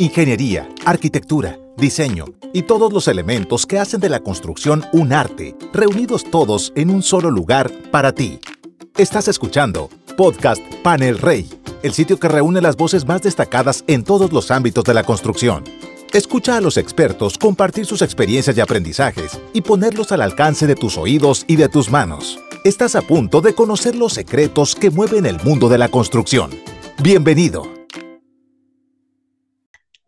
Ingeniería, arquitectura, diseño y todos los elementos que hacen de la construcción un arte, reunidos todos en un solo lugar para ti. Estás escuchando Podcast Panel Rey, el sitio que reúne las voces más destacadas en todos los ámbitos de la construcción. Escucha a los expertos compartir sus experiencias y aprendizajes y ponerlos al alcance de tus oídos y de tus manos. Estás a punto de conocer los secretos que mueven el mundo de la construcción. Bienvenido.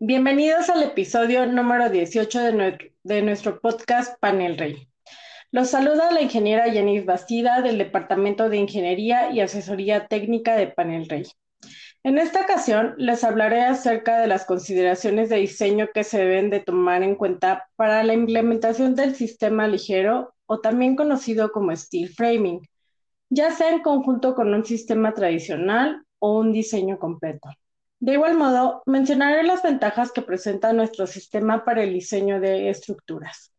Bienvenidos al episodio número 18 de, nuestro podcast Panel Rey. Los saluda la ingeniera Jenny Bastida del Departamento de Ingeniería y Asesoría Técnica de Panel Rey. En esta ocasión les hablaré acerca de las consideraciones de diseño que se deben de tomar en cuenta para la implementación del sistema ligero o también conocido como steel framing, ya sea en conjunto con un sistema tradicional o un diseño completo. De igual modo, mencionaré las ventajas que presenta nuestro sistema para el diseño de estructuras.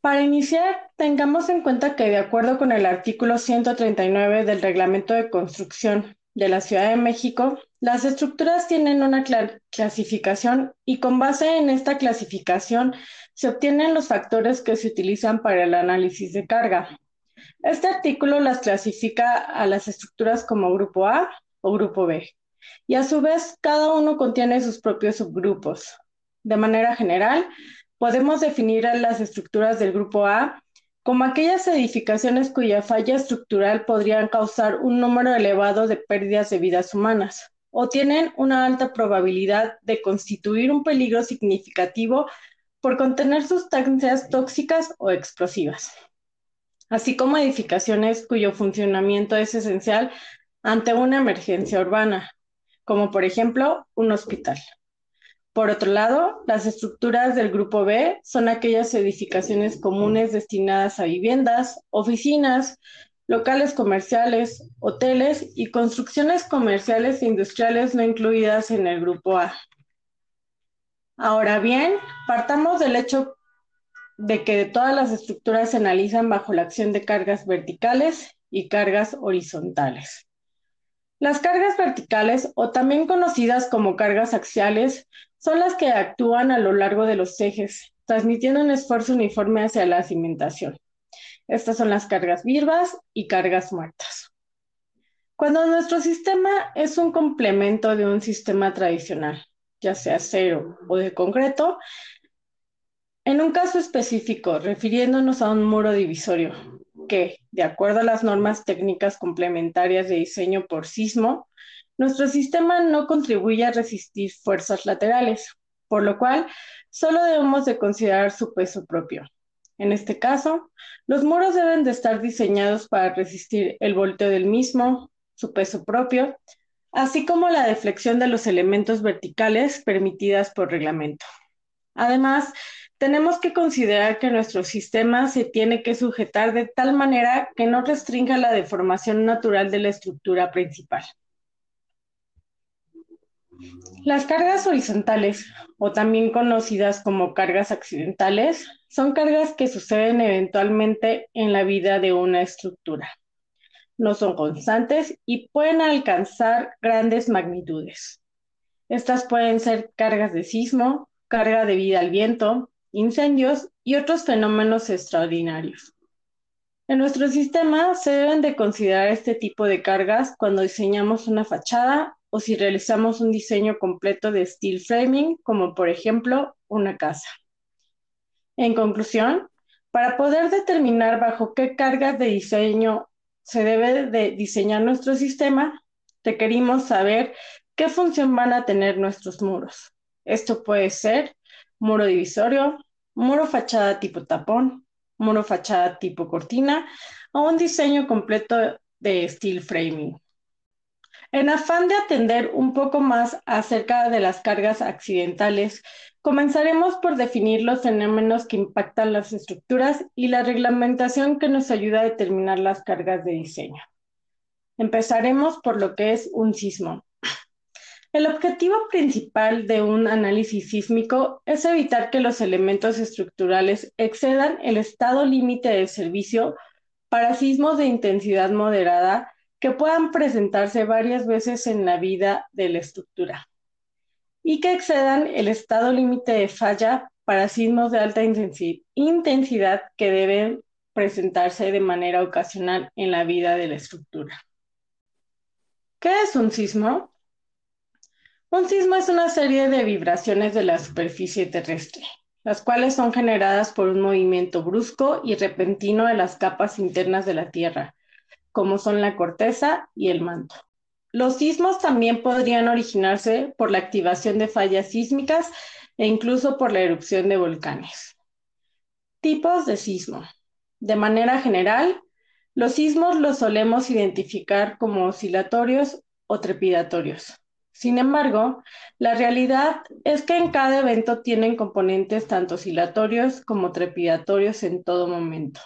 Para iniciar, tengamos en cuenta que de acuerdo con el artículo 139 del Reglamento de Construcción de la Ciudad de México, las estructuras tienen una clasificación y con base en esta clasificación se obtienen los factores que se utilizan para el análisis de carga. Este artículo las clasifica a las estructuras como grupo A, o grupo B. Y a su vez, cada uno contiene sus propios subgrupos. De manera general, podemos definir a las estructuras del grupo A como aquellas edificaciones cuya falla estructural podrían causar un número elevado de pérdidas de vidas humanas o tienen una alta probabilidad de constituir un peligro significativo por contener sustancias tóxicas o explosivas, así como edificaciones cuyo funcionamiento es esencial ante una emergencia urbana, como por ejemplo un hospital. Por otro lado, las estructuras del grupo B son aquellas edificaciones comunes destinadas a viviendas, oficinas, locales comerciales, hoteles y construcciones comerciales e industriales no incluidas en el grupo A. Ahora bien, partamos del hecho de que todas las estructuras se analizan bajo la acción de cargas verticales y cargas horizontales. Las cargas verticales, o también conocidas como cargas axiales, son las que actúan a lo largo de los ejes, transmitiendo un esfuerzo uniforme hacia la cimentación. Estas son las cargas vivas y cargas muertas. Cuando nuestro sistema es un complemento de un sistema tradicional, ya sea acero o de concreto, en un caso específico, refiriéndonos a un muro divisorio, que, de acuerdo a las normas técnicas complementarias de diseño por sismo, nuestro sistema no contribuye a resistir fuerzas laterales, por lo cual solo debemos de considerar su peso propio. En este caso, los muros deben de estar diseñados para resistir el volteo del mismo, su peso propio, así como la deflexión de los elementos verticales permitidas por reglamento. Además, tenemos que considerar que nuestro sistema se tiene que sujetar de tal manera que no restrinja la deformación natural de la estructura principal. Las cargas horizontales, o también conocidas como cargas accidentales, son cargas que suceden eventualmente en la vida de una estructura. No son constantes y pueden alcanzar grandes magnitudes. Estas pueden ser cargas de sismo, carga debida al viento, incendios y otros fenómenos extraordinarios. En nuestro sistema se deben de considerar este tipo de cargas cuando diseñamos una fachada o si realizamos un diseño completo de steel framing, como por ejemplo una casa. En conclusión, para poder determinar bajo qué cargas de diseño se debe de diseñar nuestro sistema, requerimos saber qué función van a tener nuestros muros. Esto puede ser muro divisorio, muro fachada tipo tapón, muro fachada tipo cortina o un diseño completo de steel framing. En afán de atender un poco más acerca de las cargas accidentales, comenzaremos por definir los fenómenos que impactan las estructuras y la reglamentación que nos ayuda a determinar las cargas de diseño. Empezaremos por lo que es un sismo. El objetivo principal de un análisis sísmico es evitar que los elementos estructurales excedan el estado límite de servicio para sismos de intensidad moderada que puedan presentarse varias veces en la vida de la estructura. y que excedan el estado límite de falla para sismos de alta intensidad que deben presentarse de manera ocasional en la vida de la estructura. ¿Qué es un sismo? Un sismo es una serie de vibraciones de la superficie terrestre, las cuales son generadas por un movimiento brusco y repentino de las capas internas de la Tierra, como son la corteza y el manto. Los sismos también podrían originarse por la activación de fallas sísmicas e incluso por la erupción de volcanes. Tipos de sismo. De manera general, los sismos los solemos identificar como oscilatorios o trepidatorios. Sin embargo, la realidad es que en cada evento tienen componentes tanto oscilatorios como trepidatorios en todo momento.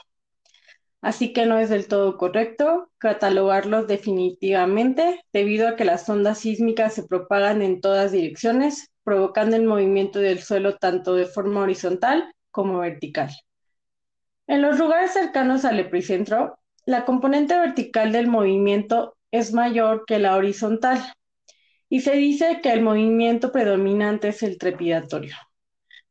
Así que no es del todo correcto catalogarlos definitivamente debido a que las ondas sísmicas se propagan en todas direcciones, provocando el movimiento del suelo tanto de forma horizontal como vertical. En los lugares cercanos al epicentro, la componente vertical del movimiento es mayor que la horizontal y se dice que el movimiento predominante es el trepidatorio.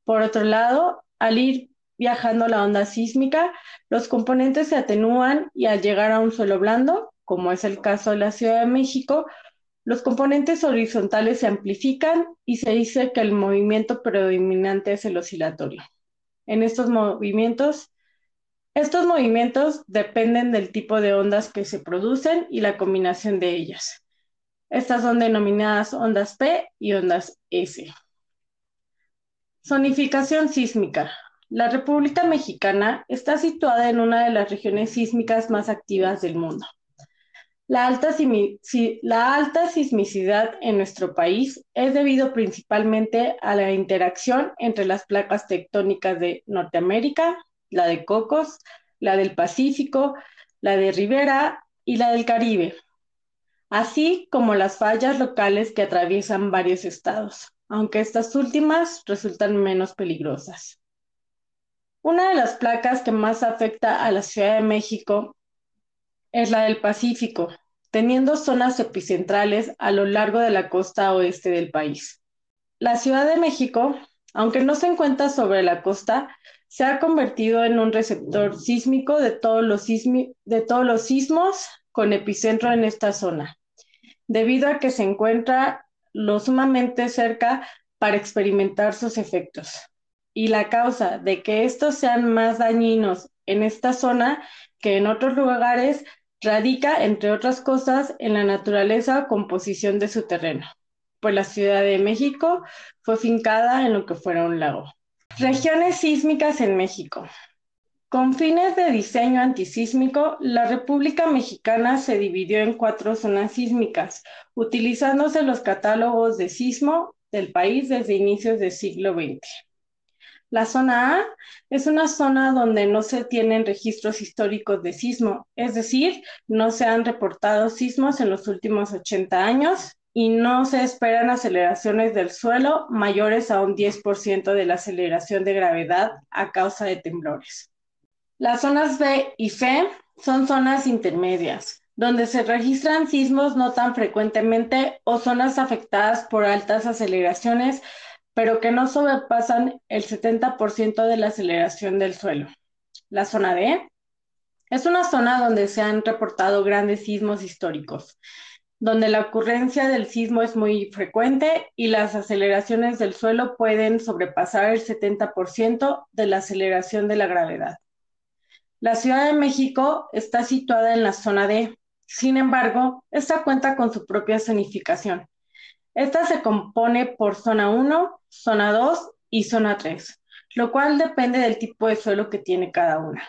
Por otro lado, al ir viajando la onda sísmica, los componentes se atenúan y al llegar a un suelo blando, como es el caso de la Ciudad de México, los componentes horizontales se amplifican y se dice que el movimiento predominante es el oscilatorio. En estos movimientos, estos movimientos dependen del tipo de ondas que se producen y la combinación de ellas. Estas son denominadas ondas P y ondas S. Zonificación sísmica. La República Mexicana está situada en una de las regiones sísmicas más activas del mundo. La alta, sismicidad en nuestro país es debido principalmente a la interacción entre las placas tectónicas de Norteamérica, la de Cocos, la del Pacífico, la de Rivera y la del Caribe, así como las fallas locales que atraviesan varios estados, aunque estas últimas resultan menos peligrosas. Una de las placas que más afecta a la Ciudad de México es la del Pacífico, teniendo zonas epicentrales a lo largo de la costa oeste del país. La Ciudad de México, aunque no se encuentra sobre la costa, se ha convertido en un receptor sísmico de todos los, sismos con epicentro en esta zona, debido a que se encuentra lo sumamente cerca para experimentar sus efectos. Y la causa de que estos sean más dañinos en esta zona que en otros lugares radica, entre otras cosas, en la naturaleza o composición de su terreno, pues la Ciudad de México fue fincada en lo que fuera un lago. Regiones sísmicas en México. Con fines de diseño antisísmico, la República Mexicana se dividió en cuatro zonas sísmicas, utilizándose los catálogos de sismo del país desde inicios del siglo XX. La zona A es una zona donde no se tienen registros históricos de sismo, es decir, no se han reportado sismos en los últimos 80 años y no se esperan aceleraciones del suelo mayores a un 10% de la aceleración de gravedad a causa de temblores. Las zonas B y C son zonas intermedias, donde se registran sismos no tan frecuentemente o zonas afectadas por altas aceleraciones, pero que no sobrepasan el 70% de la aceleración del suelo. La zona D es una zona donde se han reportado grandes sismos históricos donde la ocurrencia del sismo es muy frecuente y las aceleraciones del suelo pueden sobrepasar el 70% de la aceleración de la gravedad. La Ciudad de México está situada en la zona D, sin embargo, esta cuenta con su propia zonificación. Esta se compone por zona 1, zona 2 y zona 3, lo cual depende del tipo de suelo que tiene cada una.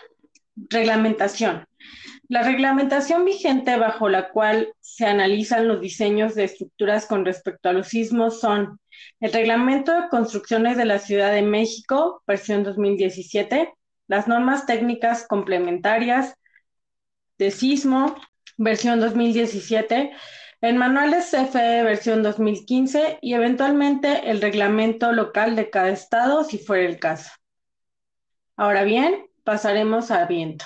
Reglamentación. La reglamentación vigente bajo la cual se analizan los diseños de estructuras con respecto a los sismos son el Reglamento de Construcciones de la Ciudad de México, versión 2017, las normas técnicas complementarias de sismo, versión 2017, el manual de CFE, versión 2015 y eventualmente el reglamento local de cada estado si fuera el caso. Ahora bien, pasaremos a viento.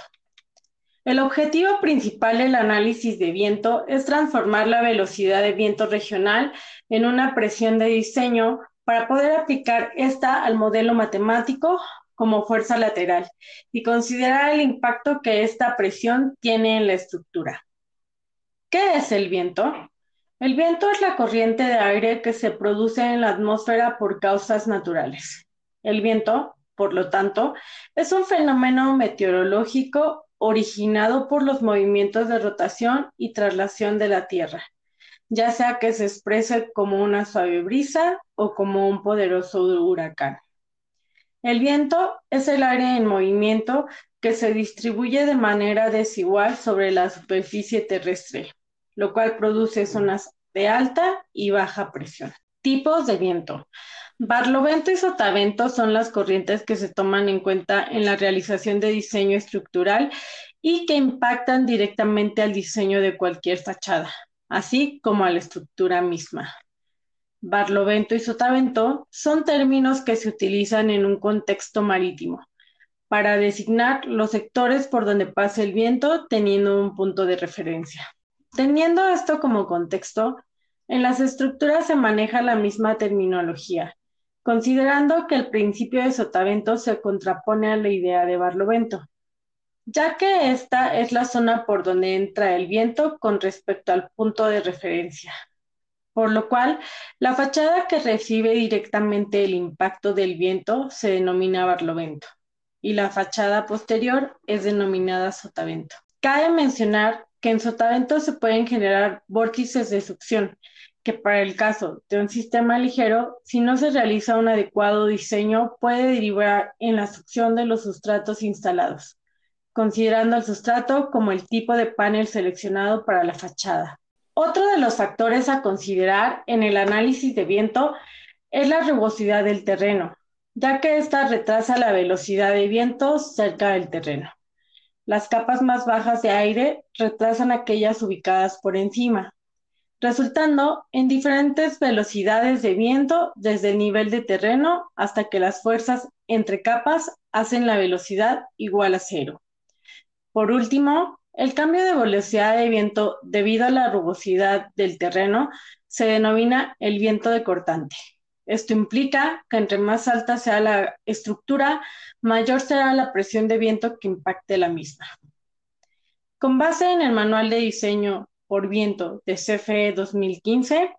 El objetivo principal del análisis de viento es transformar la velocidad de viento regional en una presión de diseño para poder aplicar esta al modelo matemático como fuerza lateral y considerar el impacto que esta presión tiene en la estructura. ¿Qué es el viento? El viento es la corriente de aire que se produce en la atmósfera por causas naturales. El viento, por lo tanto, es un fenómeno meteorológico originado por los movimientos de rotación y traslación de la Tierra, ya sea que se exprese como una suave brisa o como un poderoso huracán. El viento es el aire en movimiento que se distribuye de manera desigual sobre la superficie terrestre, lo cual produce zonas de alta y baja presión. Tipos de viento. Barlovento y sotavento son las corrientes que se toman en cuenta en la realización de diseño estructural y que impactan directamente al diseño de cualquier fachada, así como a la estructura misma. Barlovento y sotavento son términos que se utilizan en un contexto marítimo para designar los sectores por donde pasa el viento teniendo un punto de referencia. Teniendo esto como contexto, en las estructuras se maneja la misma terminología, considerando que el principio de sotavento se contrapone a la idea de barlovento, ya que esta es la zona por donde entra el viento con respecto al punto de referencia, por lo cual la fachada que recibe directamente el impacto del viento se denomina barlovento y la fachada posterior es denominada sotavento. Cabe mencionar que en sotavento se pueden generar vórtices de succión, que para el caso de un sistema ligero, si no se realiza un adecuado diseño, puede derivar en la succión de los sustratos instalados, considerando el sustrato como el tipo de panel seleccionado para la fachada. Otro de los factores a considerar en el análisis de viento es la rugosidad del terreno, ya que ésta retrasa la velocidad de viento cerca del terreno. Las capas más bajas de aire retrasan aquellas ubicadas por encima, resultando en diferentes velocidades de viento desde el nivel de terreno hasta que las fuerzas entre capas hacen la velocidad igual a cero. Por último, el cambio de velocidad de viento debido a la rugosidad del terreno se denomina el viento de cortante. Esto implica que entre más alta sea la estructura, mayor será la presión de viento que impacte la misma. Con base en el manual de diseño por viento de CFE 2015,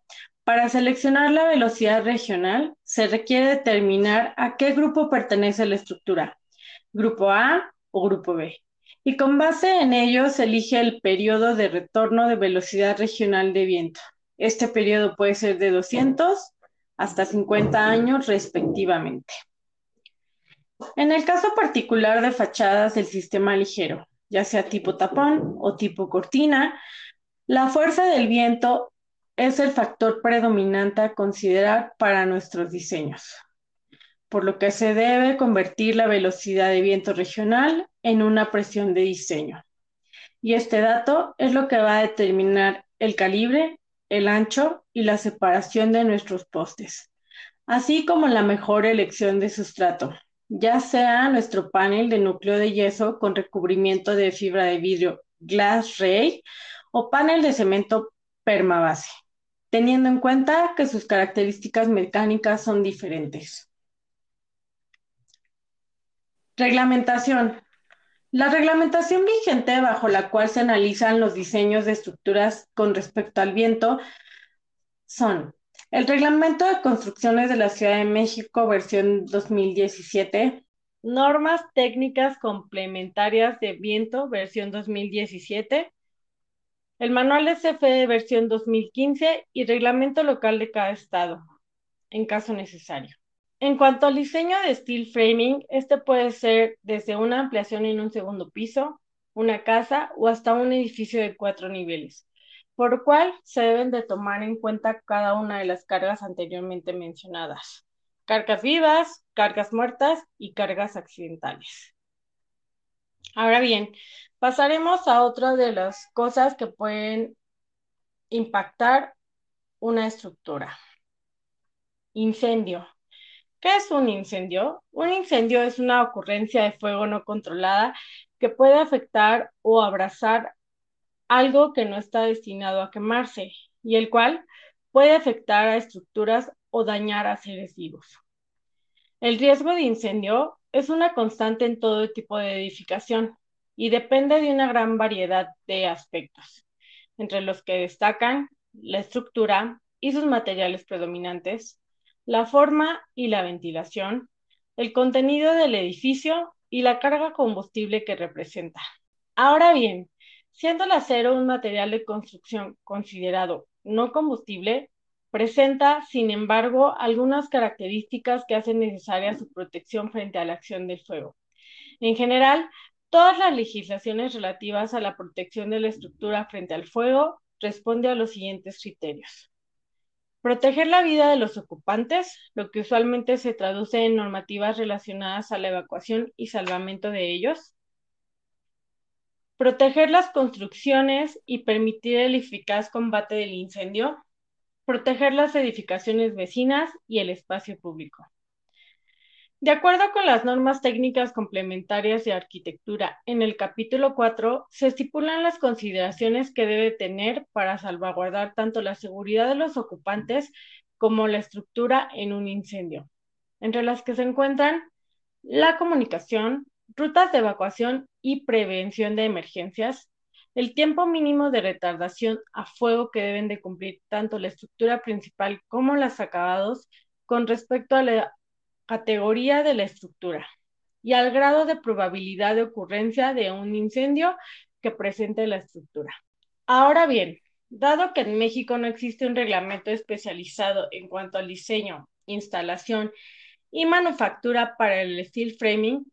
para seleccionar la velocidad regional se requiere determinar a qué grupo pertenece la estructura, grupo A o grupo B. Y con base en ello se elige el periodo de retorno de velocidad regional de viento. Este periodo puede ser de 200 hasta 50 años respectivamente. En el caso particular de fachadas del sistema ligero, ya sea tipo tapón o tipo cortina, la fuerza del viento es el factor predominante a considerar para nuestros diseños, por lo que se debe convertir la velocidad de viento regional en una presión de diseño. Y este dato es lo que va a determinar el calibre, el ancho y la separación de nuestros postes, así como la mejor elección de sustrato, ya sea nuestro panel de núcleo de yeso con recubrimiento de fibra de vidrio Glass Ray o panel de cemento permabase, teniendo en cuenta que sus características mecánicas son diferentes. Reglamentación. La reglamentación vigente bajo la cual se analizan los diseños de estructuras con respecto al viento son el Reglamento de Construcciones de la Ciudad de México, versión 2017, Normas Técnicas Complementarias de Viento, versión 2017, el manual de versión 2015 y reglamento local de cada estado, en caso necesario. En cuanto al diseño de steel framing, este puede ser desde una ampliación en un segundo piso, una casa o hasta un edificio de cuatro niveles, por lo cual se deben de tomar en cuenta cada una de las cargas anteriormente mencionadas. Cargas vivas, cargas muertas y cargas accidentales. Ahora bien, Pasaremos a otra de las cosas que pueden impactar una estructura. Incendio. ¿Qué es un incendio? Un incendio es una ocurrencia de fuego no controlada que puede afectar o abrazar algo que no está destinado a quemarse y el cual puede afectar a estructuras o dañar a seres vivos. El riesgo de incendio es una constante en todo tipo de edificación y depende de una gran variedad de aspectos, entre los que destacan la estructura y sus materiales predominantes, la forma y la ventilación, el contenido del edificio y la carga combustible que representa. Ahora bien, siendo el acero un material de construcción considerado no combustible, presenta, sin embargo, algunas características que hacen necesaria su protección frente a la acción del fuego. En general, todas las legislaciones relativas a la protección de la estructura frente al fuego responde a los siguientes criterios. Proteger la vida de los ocupantes, lo que usualmente se traduce en normativas relacionadas a la evacuación y salvamento de ellos. Proteger las construcciones y permitir el eficaz combate del incendio. Proteger las edificaciones vecinas y el espacio público. De acuerdo con las normas técnicas complementarias de arquitectura, en el capítulo 4 se estipulan las consideraciones que debe tener para salvaguardar tanto la seguridad de los ocupantes como la estructura en un incendio, entre las que se encuentran la comunicación, rutas de evacuación y prevención de emergencias, el tiempo mínimo de retardación a fuego que deben de cumplir tanto la estructura principal como los acabados con respecto a la categoría de la estructura y al grado de probabilidad de ocurrencia de un incendio que presente la estructura. Ahora bien, dado que en México no existe un reglamento especializado en cuanto al diseño, instalación y manufactura para el steel framing,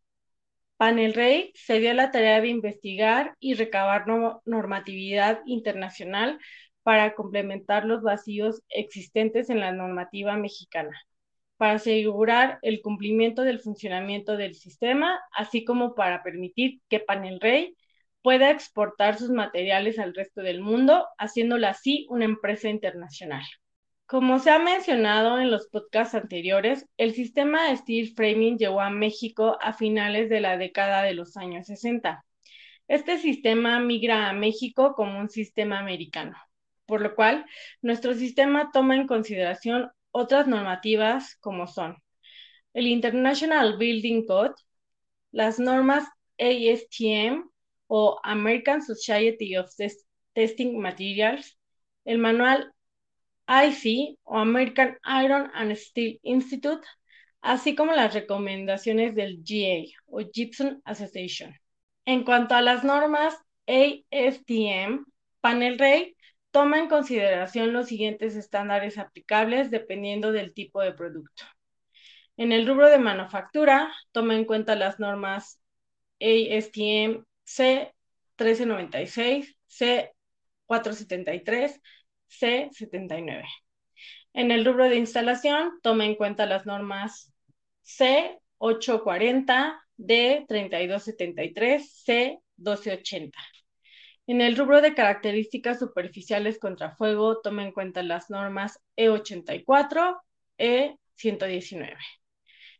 Panel Rey se dio la tarea de investigar y recabar normatividad internacional para complementar los vacíos existentes en la normativa mexicana para asegurar el cumplimiento del funcionamiento del sistema, así como para permitir que Panel Rey pueda exportar sus materiales al resto del mundo, haciéndola así una empresa internacional. Como se ha mencionado en los podcasts anteriores, el sistema steel framing llegó a México a finales de la década de los años 60. Este sistema migra a México como un sistema americano, por lo cual nuestro sistema toma en consideración otras normativas como son el International Building Code, las normas ASTM o American Society of Testing Materials, el manual IC o American Iron and Steel Institute, así como las recomendaciones del GA o Gibson Association. En cuanto a las normas ASTM, Panel Rey toma en consideración los siguientes estándares aplicables dependiendo del tipo de producto. En el rubro de manufactura, toma en cuenta las normas ASTM C1396, C473, C79. En el rubro de instalación, toma en cuenta las normas C840, D3273, C1280. En el rubro de características superficiales contra fuego, toma en cuenta las normas E84, E119.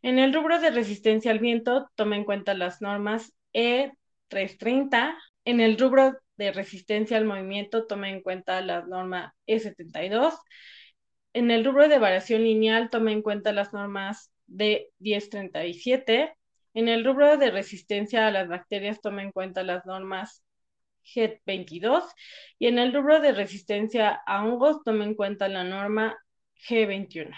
En el rubro de resistencia al viento, toma en cuenta las normas E330. En el rubro de resistencia al movimiento, toma en cuenta la norma E72. En el rubro de variación lineal, toma en cuenta las normas D1037. En el rubro de resistencia a las bacterias, toma en cuenta las normas G22 y en el rubro de resistencia a hongos tome en cuenta la norma G21.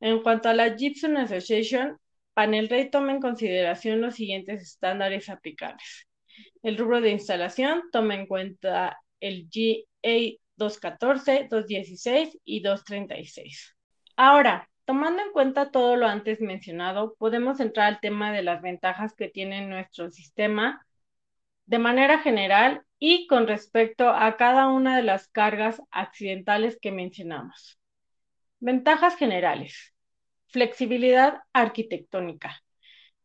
En cuanto a la Gibson Association, Panel Rey toma en consideración los siguientes estándares aplicables. El rubro de instalación toma en cuenta el GA 214, 216 y 236. Ahora, tomando en cuenta todo lo antes mencionado, podemos entrar al tema de las ventajas que tiene nuestro sistema de manera general y con respecto a cada una de las cargas accidentales que mencionamos. Ventajas generales. Flexibilidad arquitectónica.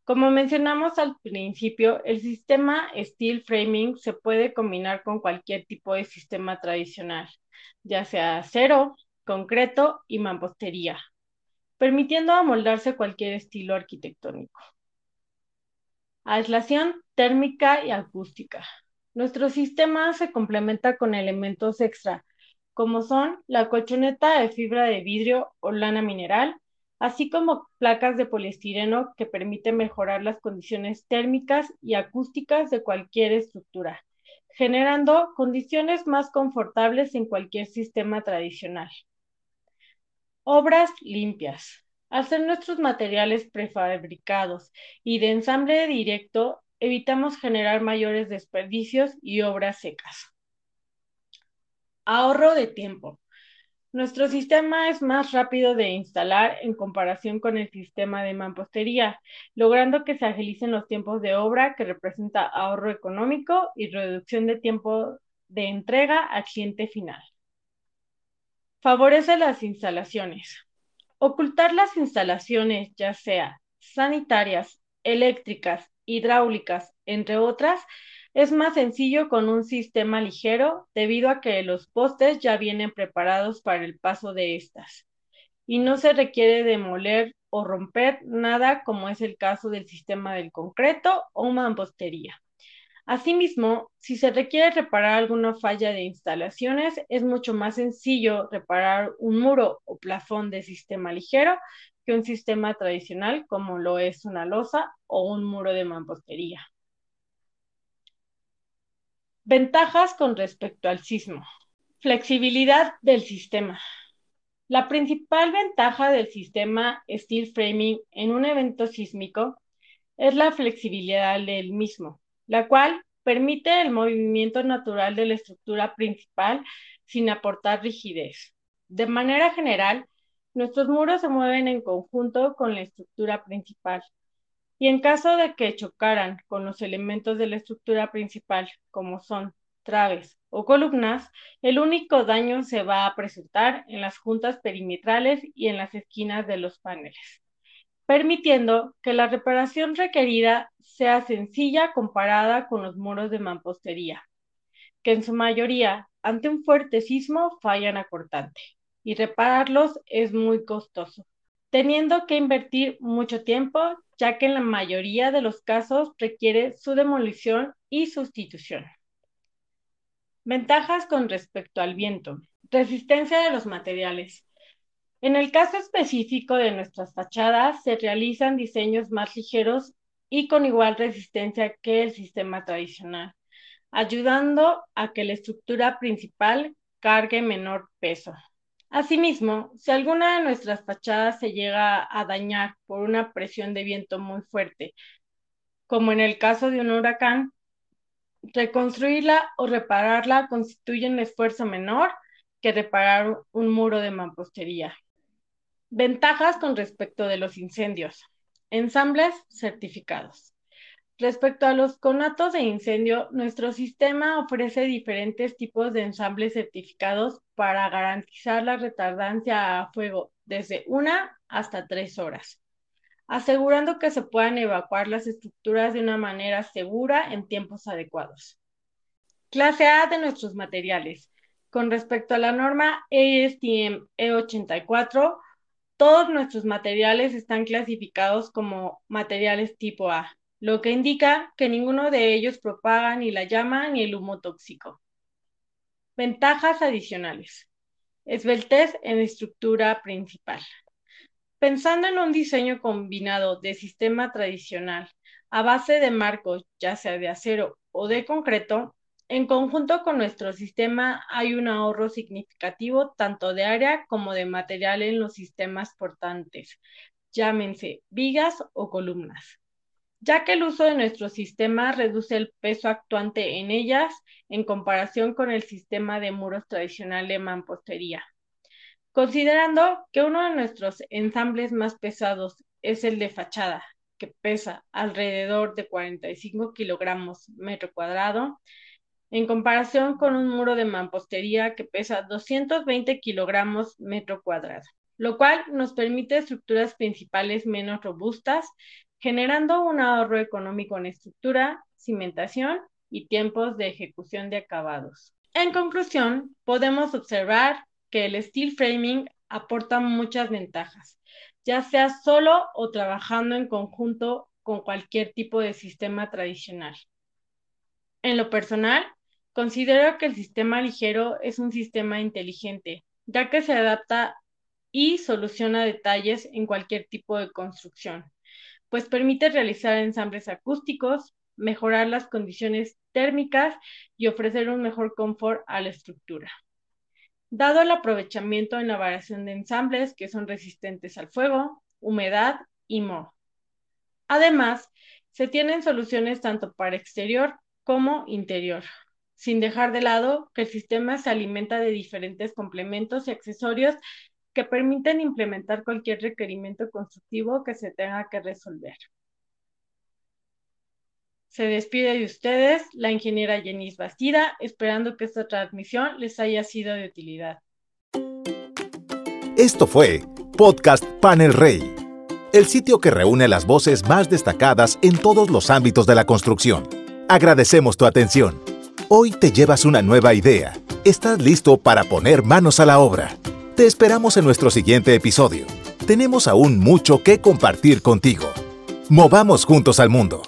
Como mencionamos al principio, el sistema steel framing se puede combinar con cualquier tipo de sistema tradicional, ya sea acero, concreto y mampostería, permitiendo amoldarse cualquier estilo arquitectónico. Aislación térmica y acústica. Nuestro sistema se complementa con elementos extra, como son la colchoneta de fibra de vidrio o lana mineral, así como placas de poliestireno que permiten mejorar las condiciones térmicas y acústicas de cualquier estructura, generando condiciones más confortables en cualquier sistema tradicional. Obras limpias. Al ser nuestros materiales prefabricados y de ensamble directo, evitamos generar mayores desperdicios y obras secas. Ahorro de tiempo. Nuestro sistema es más rápido de instalar en comparación con el sistema de mampostería, logrando que se agilicen los tiempos de obra que representa ahorro económico y reducción de tiempo de entrega al cliente final. Favorece las instalaciones. Ocultar las instalaciones, ya sea sanitarias, eléctricas, hidráulicas, entre otras, es más sencillo con un sistema ligero debido a que los postes ya vienen preparados para el paso de estas y no se requiere demoler o romper nada como es el caso del sistema del concreto o mampostería. Asimismo, si se requiere reparar alguna falla de instalaciones, es mucho más sencillo reparar un muro o plafón de sistema ligero que un sistema tradicional como lo es una losa o un muro de mampostería. Ventajas con respecto al sismo. Flexibilidad del sistema. La principal ventaja del sistema steel framing en un evento sísmico es la flexibilidad del mismo, la cual permite el movimiento natural de la estructura principal sin aportar rigidez. De manera general, nuestros muros se mueven en conjunto con la estructura principal, y en caso de que chocaran con los elementos de la estructura principal, como son traves o columnas, el único daño se va a presentar en las juntas perimetrales y en las esquinas de los paneles, permitiendo que la reparación requerida sea sencilla comparada con los muros de mampostería, que en su mayoría, ante un fuerte sismo, fallan a cortante, y repararlos es muy costoso teniendo que invertir mucho tiempo, ya que en la mayoría de los casos requiere su demolición y sustitución. Ventajas con respecto al viento. Resistencia de los materiales. En el caso específico de nuestras fachadas, se realizan diseños más ligeros y con igual resistencia que el sistema tradicional, ayudando a que la estructura principal cargue menor peso. Asimismo, si alguna de nuestras fachadas se llega a dañar por una presión de viento muy fuerte, como en el caso de un huracán, reconstruirla o repararla constituye un esfuerzo menor que reparar un muro de mampostería. Ventajas con respecto de los incendios. Ensambles certificados. Respecto a los conatos de incendio, nuestro sistema ofrece diferentes tipos de ensambles certificados para garantizar la retardancia a fuego desde una hasta tres horas, asegurando que se puedan evacuar las estructuras de una manera segura en tiempos adecuados. Clase A de nuestros materiales. Con respecto a la norma ASTM E84, todos nuestros materiales están clasificados como materiales tipo A lo que indica que ninguno de ellos propaga ni la llama ni el humo tóxico. Ventajas adicionales. Esbeltez en estructura principal. Pensando en un diseño combinado de sistema tradicional a base de marcos, ya sea de acero o de concreto, en conjunto con nuestro sistema hay un ahorro significativo tanto de área como de material en los sistemas portantes, llámense vigas o columnas ya que el uso de nuestro sistema reduce el peso actuante en ellas en comparación con el sistema de muros tradicional de mampostería. Considerando que uno de nuestros ensambles más pesados es el de fachada, que pesa alrededor de 45 kilogramos metro cuadrado, en comparación con un muro de mampostería que pesa 220 kilogramos metro cuadrado, lo cual nos permite estructuras principales menos robustas generando un ahorro económico en estructura, cimentación y tiempos de ejecución de acabados. En conclusión, podemos observar que el steel framing aporta muchas ventajas, ya sea solo o trabajando en conjunto con cualquier tipo de sistema tradicional. En lo personal, considero que el sistema ligero es un sistema inteligente, ya que se adapta y soluciona detalles en cualquier tipo de construcción, pues permite realizar ensambles acústicos, mejorar las condiciones térmicas y ofrecer un mejor confort a la estructura. Dado el aprovechamiento en la variación de ensambles que son resistentes al fuego, humedad y moho. Además, se tienen soluciones tanto para exterior como interior, sin dejar de lado que el sistema se alimenta de diferentes complementos y accesorios que permiten implementar cualquier requerimiento constructivo que se tenga que resolver. Se despide de ustedes la ingeniera Jenis Bastida, esperando que esta transmisión les haya sido de utilidad. Esto fue Podcast Panel Rey, el sitio que reúne las voces más destacadas en todos los ámbitos de la construcción. Agradecemos tu atención. Hoy te llevas una nueva idea. Estás listo para poner manos a la obra. Te esperamos en nuestro siguiente episodio. Tenemos aún mucho que compartir contigo. Movamos juntos al mundo.